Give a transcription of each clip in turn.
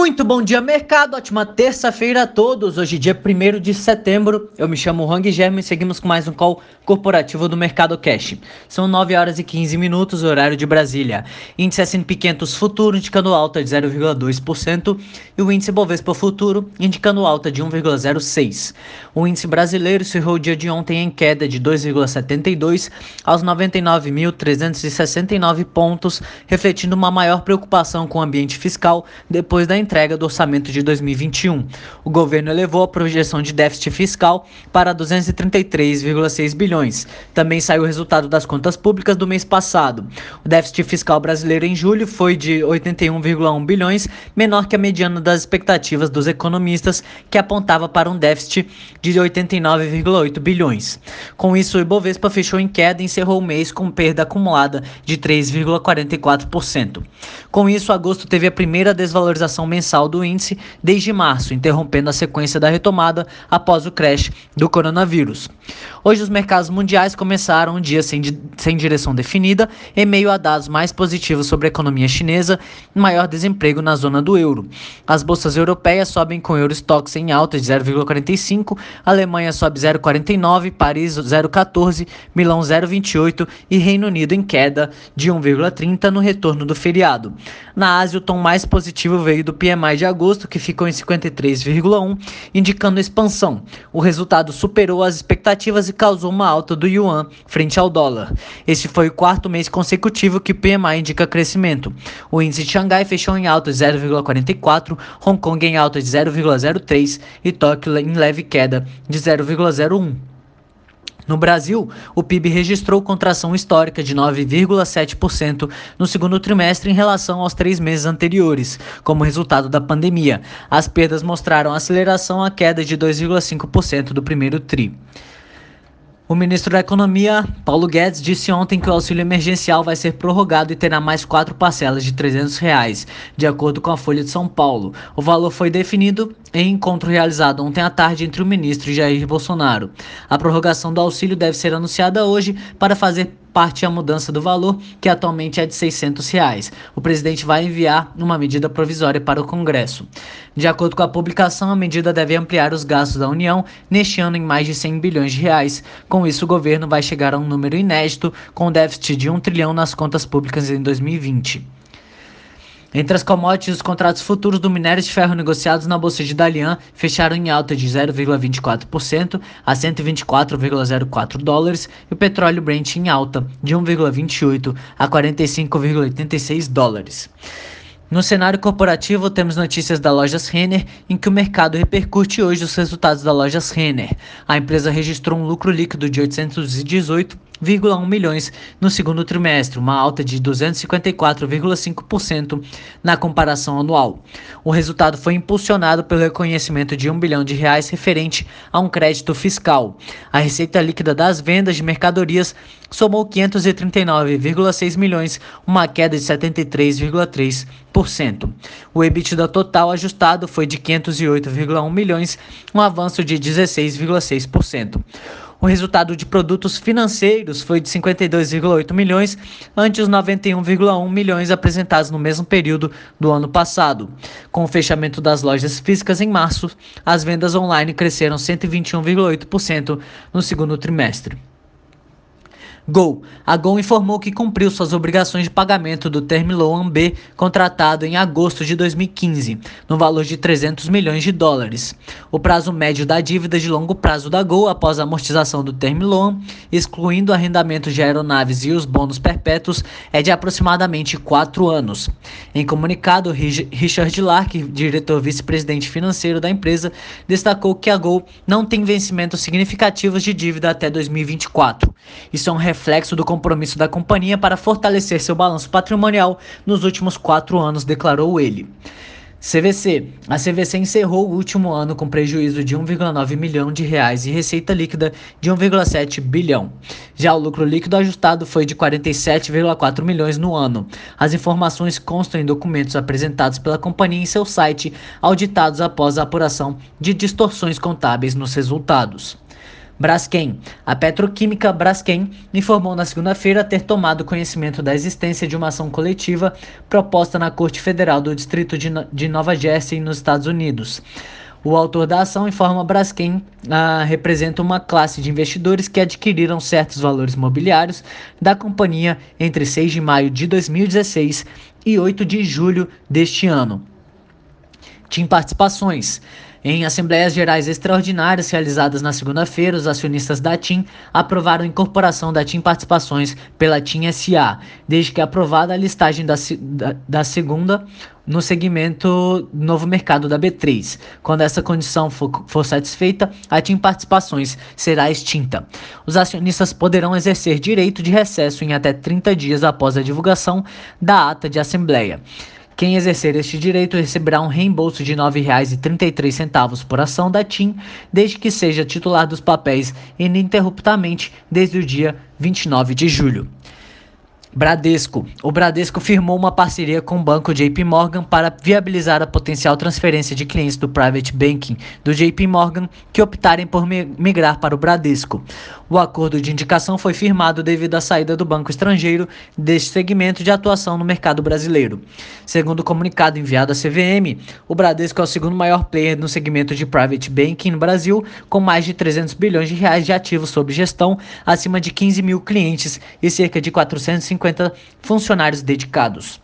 Muito bom dia, mercado. Ótima terça-feira a todos. Hoje, dia 1 de setembro. Eu me chamo Hang German e seguimos com mais um call corporativo do Mercado Cash. São 9 horas e 15 minutos, horário de Brasília. Índice S&P 500 futuro indicando alta de 0,2% e o índice Bovespa futuro indicando alta de 1,06. O índice brasileiro encerrou o dia de ontem em queda de 2,72 aos 99.369 pontos, refletindo uma maior preocupação com o ambiente fiscal depois da entrega do orçamento de 2021. O governo elevou a projeção de déficit fiscal para 233,6 bilhões. Também saiu o resultado das contas públicas do mês passado. O déficit fiscal brasileiro em julho foi de 81,1 bilhões, menor que a mediana das expectativas dos economistas, que apontava para um déficit de 89,8 bilhões. Com isso, o Ibovespa fechou em queda e encerrou o mês com perda acumulada de 3,44%. Com isso, agosto teve a primeira desvalorização mensal do índice desde março, interrompendo a sequência da retomada após o crash do coronavírus. Hoje, os mercados mundiais começaram um dia sem, sem direção definida, em meio a dados mais positivos sobre a economia chinesa e maior desemprego na zona do euro. As bolsas europeias sobem com Eurostox em alta de 0,45, Alemanha sobe 0,49, Paris 0,14, Milão 0,28 e Reino Unido em queda de 1,30 no retorno do feriado. Na Ásia, o tom mais positivo veio do PMI de agosto, que ficou em 53,1, indicando expansão. O resultado superou as expectativas e causou uma alta do yuan frente ao dólar. Este foi o quarto mês consecutivo que o PMI indica crescimento. O índice de Xangai fechou em alta de 0,44, Hong Kong em alta de 0,03 e Tóquio em leve queda de 0,01. No Brasil, o PIB registrou contração histórica de 9,7% no segundo trimestre em relação aos três meses anteriores, como resultado da pandemia. As perdas mostraram aceleração à queda de 2,5% do primeiro TRI. O ministro da Economia, Paulo Guedes, disse ontem que o auxílio emergencial vai ser prorrogado e terá mais quatro parcelas de 300 reais, de acordo com a Folha de São Paulo. O valor foi definido em encontro realizado ontem à tarde entre o ministro e Jair Bolsonaro. A prorrogação do auxílio deve ser anunciada hoje para fazer parte a mudança do valor, que atualmente é de 600 reais. O presidente vai enviar uma medida provisória para o Congresso. De acordo com a publicação, a medida deve ampliar os gastos da União neste ano em mais de 100 bilhões de reais. Com isso, o governo vai chegar a um número inédito, com déficit de 1 trilhão nas contas públicas em 2020. Entre as commodities, os contratos futuros do minério de ferro negociados na bolsa de Dalian fecharam em alta de 0,24% a 124,04 dólares e o petróleo Brent em alta de 1,28 a 45,86 dólares. No cenário corporativo, temos notícias da Lojas Renner, em que o mercado repercute hoje os resultados da Lojas Renner. A empresa registrou um lucro líquido de 818,1 milhões no segundo trimestre, uma alta de 254,5% na comparação anual. O resultado foi impulsionado pelo reconhecimento de 1 bilhão de reais referente a um crédito fiscal. A receita líquida das vendas de mercadorias somou 539,6 milhões, uma queda de 73,3%. O EBITDA total ajustado foi de 508,1 milhões, um avanço de 16,6%. O resultado de produtos financeiros foi de 52,8 milhões, ante os 91,1 milhões apresentados no mesmo período do ano passado. Com o fechamento das lojas físicas em março, as vendas online cresceram 121,8% no segundo trimestre. Gol. A Gol informou que cumpriu suas obrigações de pagamento do Term Loan B contratado em agosto de 2015, no valor de 300 milhões de dólares. O prazo médio da dívida de longo prazo da Gol após a amortização do Term Loan, excluindo arrendamentos de aeronaves e os bônus perpétuos, é de aproximadamente 4 anos. Em comunicado, Richard Lark, diretor vice-presidente financeiro da empresa, destacou que a Gol não tem vencimentos significativos de dívida até 2024. Isso é um reflexo do compromisso da companhia para fortalecer seu balanço patrimonial nos últimos quatro anos, declarou ele. CVC. A CVC encerrou o último ano com prejuízo de 1,9 milhão de reais e receita líquida de 1,7 bilhão. Já o lucro líquido ajustado foi de 47,4 milhões no ano. As informações constam em documentos apresentados pela companhia em seu site, auditados após a apuração de distorções contábeis nos resultados. Braskem. A petroquímica Braskem informou na segunda-feira ter tomado conhecimento da existência de uma ação coletiva proposta na Corte Federal do Distrito de Nova Jersey, nos Estados Unidos. O autor da ação informa Braskem ah, representa uma classe de investidores que adquiriram certos valores mobiliários da companhia entre 6 de maio de 2016 e 8 de julho deste ano. TIM Participações. Em Assembleias Gerais Extraordinárias realizadas na segunda-feira, os acionistas da TIM aprovaram a incorporação da TIM Participações pela TIM SA, desde que aprovada a listagem da, da, da segunda no segmento novo mercado da B3. Quando essa condição for, for, satisfeita, a TIM Participações será extinta. Os acionistas poderão exercer direito de recesso em até 30 dias após a divulgação da ata de assembleia. Quem exercer este direito receberá um reembolso de R$ 9,33 por ação da TIM, desde que seja titular dos papéis ininterruptamente desde o dia 29 de julho. Bradesco. O Bradesco firmou uma parceria com o banco JP Morgan para viabilizar a potencial transferência de clientes do private banking do JP Morgan que optarem por migrar para o Bradesco. O acordo de indicação foi firmado devido à saída do banco estrangeiro deste segmento de atuação no mercado brasileiro. Segundo o comunicado enviado à CVM, o Bradesco é o segundo maior player no segmento de private banking no Brasil, com mais de 300 bilhões de reais de ativos sob gestão, acima de 15 mil clientes e cerca de 450 150 funcionários dedicados.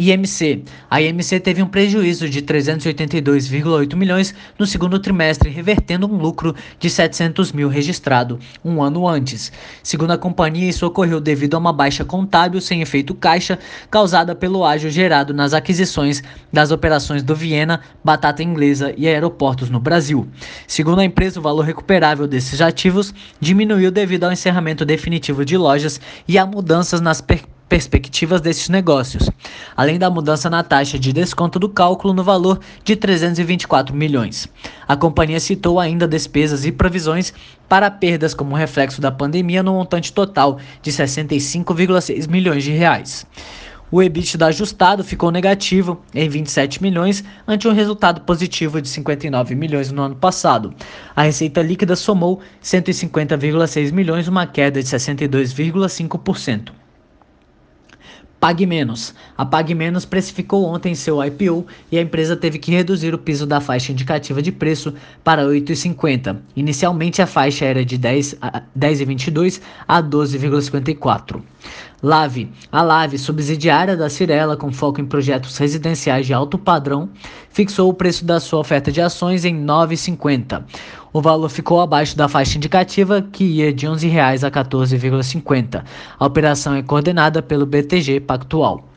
IMC. A IMC teve um prejuízo de 382,8 milhões no segundo trimestre, revertendo um lucro de 700 mil registrado um ano antes. Segundo a companhia, isso ocorreu devido a uma baixa contábil sem efeito caixa causada pelo ágio gerado nas aquisições das operações do Viena, Batata Inglesa e aeroportos no Brasil. Segundo a empresa, o valor recuperável desses ativos diminuiu devido ao encerramento definitivo de lojas e a mudanças nas perspectivas perspectivas desses negócios, além da mudança na taxa de desconto do cálculo no valor de 324 milhões. A companhia citou ainda despesas e provisões para perdas como reflexo da pandemia no montante total de 65,6 milhões de reais. O EBITDA ajustado ficou negativo em 27 milhões, ante um resultado positivo de 59 milhões no ano passado. A receita líquida somou 150,6 milhões, uma queda de 62,5%. Pague Menos. A Pague Menos precificou ontem seu IPO e a empresa teve que reduzir o piso da faixa indicativa de preço para 8,50. Inicialmente a faixa era de 10,22 a 12,54. Lave. A Lave, subsidiária da Cirela com foco em projetos residenciais de alto padrão, fixou o preço da sua oferta de ações em R$ 9,50. O valor ficou abaixo da faixa indicativa, que ia de R$ 11,00 a R$ 14,50. A operação é coordenada pelo BTG Pactual.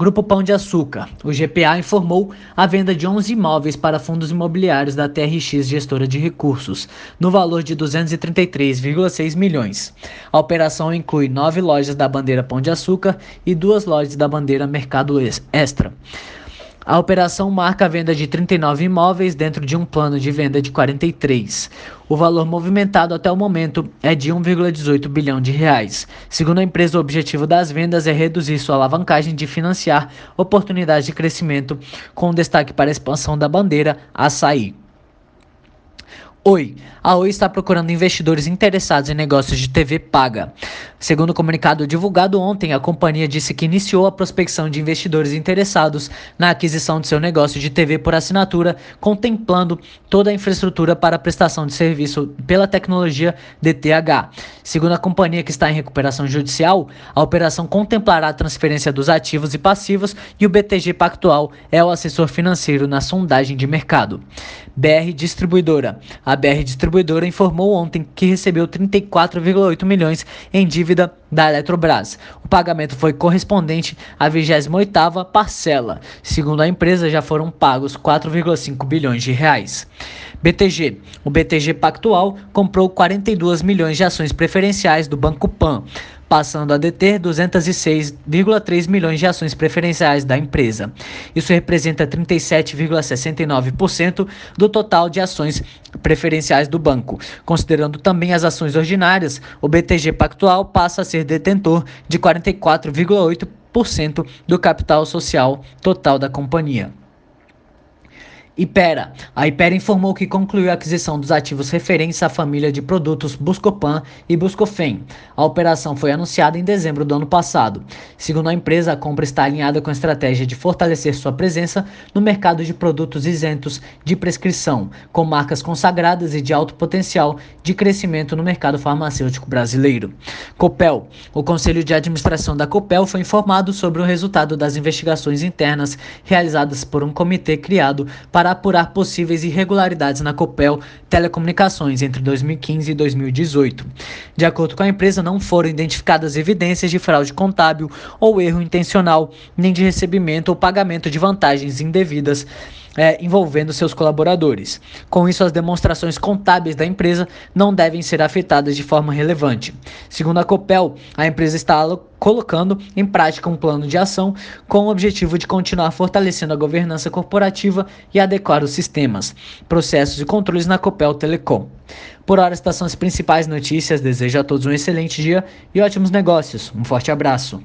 Grupo Pão de Açúcar. O GPA informou a venda de 11 imóveis para fundos imobiliários da TRX Gestora de Recursos, no valor de 233,6 milhões. A operação inclui nove lojas da bandeira Pão de Açúcar e duas lojas da bandeira Mercado Extra. A operação marca a venda de 39 imóveis dentro de um plano de venda de 43. O valor movimentado até o momento é de 1,18 bilhão de reais. Segundo a empresa, o objetivo das vendas é reduzir sua alavancagem de financiar oportunidades de crescimento, com destaque para a expansão da bandeira Açaí. Oi, a Oi está procurando investidores interessados em negócios de TV paga. Segundo o comunicado divulgado ontem, a companhia disse que iniciou a prospecção de investidores interessados na aquisição de seu negócio de TV por assinatura, contemplando toda a infraestrutura para a prestação de serviço pela tecnologia DTH. Segundo a companhia que está em recuperação judicial, a operação contemplará a transferência dos ativos e passivos e o BTG Pactual é o assessor financeiro na sondagem de mercado. BR Distribuidora. A BR Distribuidora informou ontem que recebeu 34,8 milhões em dívida da Eletrobras. O pagamento foi correspondente à 28ª parcela. Segundo a empresa, já foram pagos 4,5 bilhões de reais. BTG. O BTG Pactual comprou 42 milhões de ações preferenciais do Banco Pan passando a deter 206,3 milhões de ações preferenciais da empresa. Isso representa 37,69% do total de ações preferenciais do banco. Considerando também as ações ordinárias, o BTG Pactual passa a ser detentor de 44,8% do capital social total da companhia. Ipera. A Ipera informou que concluiu a aquisição dos ativos referentes à família de produtos Buscopan e Buscofem. A operação foi anunciada em dezembro do ano passado. Segundo a empresa, a compra está alinhada com a estratégia de fortalecer sua presença no mercado de produtos isentos de prescrição, com marcas consagradas e de alto potencial de crescimento no mercado farmacêutico brasileiro. Copel. O Conselho de Administração da Copel foi informado sobre o resultado das investigações internas realizadas por um comitê criado para para apurar possíveis irregularidades na Copel Telecomunicações entre 2015 e 2018. De acordo com a empresa, não foram identificadas evidências de fraude contábil ou erro intencional, nem de recebimento ou pagamento de vantagens indevidas é, envolvendo seus colaboradores. Com isso, as demonstrações contábeis da empresa não devem ser afetadas de forma relevante. Segundo a Copel, a empresa está colocando em prática um plano de ação com o objetivo de continuar fortalecendo a governança corporativa e adequar os sistemas, processos e controles na Copel Telecom. Por hora, estas são as principais notícias. Desejo a todos um excelente dia e ótimos negócios. Um forte abraço.